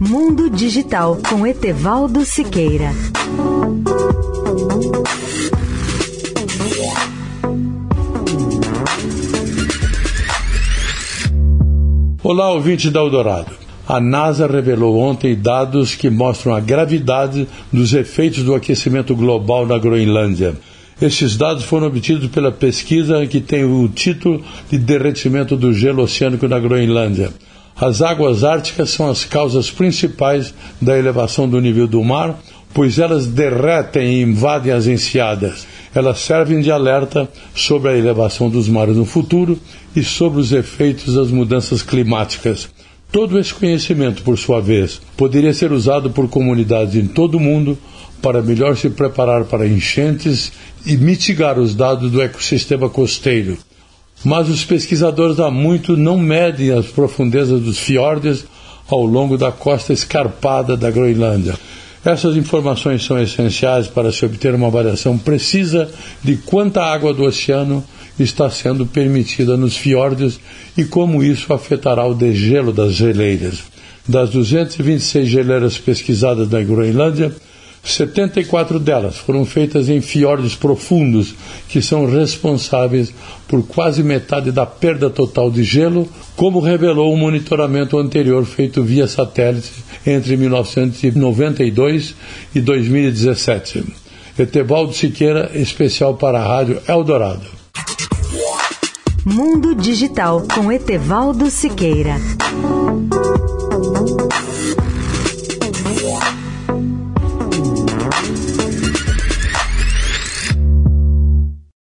Mundo Digital com Etevaldo Siqueira. Olá, ouvinte da Eldorado. A NASA revelou ontem dados que mostram a gravidade dos efeitos do aquecimento global na Groenlândia. Estes dados foram obtidos pela pesquisa que tem o título de Derretimento do Gelo Oceânico na Groenlândia. As águas árticas são as causas principais da elevação do nível do mar, pois elas derretem e invadem as enseadas. Elas servem de alerta sobre a elevação dos mares no futuro e sobre os efeitos das mudanças climáticas. Todo esse conhecimento, por sua vez, poderia ser usado por comunidades em todo o mundo para melhor se preparar para enchentes e mitigar os dados do ecossistema costeiro. Mas os pesquisadores há muito não medem as profundezas dos fiordes ao longo da costa escarpada da Groenlândia. Essas informações são essenciais para se obter uma avaliação precisa de quanta água do oceano está sendo permitida nos fiordes e como isso afetará o degelo das geleiras. Das 226 geleiras pesquisadas na Groenlândia, 74 delas foram feitas em fiordes profundos, que são responsáveis por quase metade da perda total de gelo, como revelou o um monitoramento anterior feito via satélite entre 1992 e 2017. Etevaldo Siqueira, especial para a Rádio Eldorado. Mundo Digital com Etevaldo Siqueira.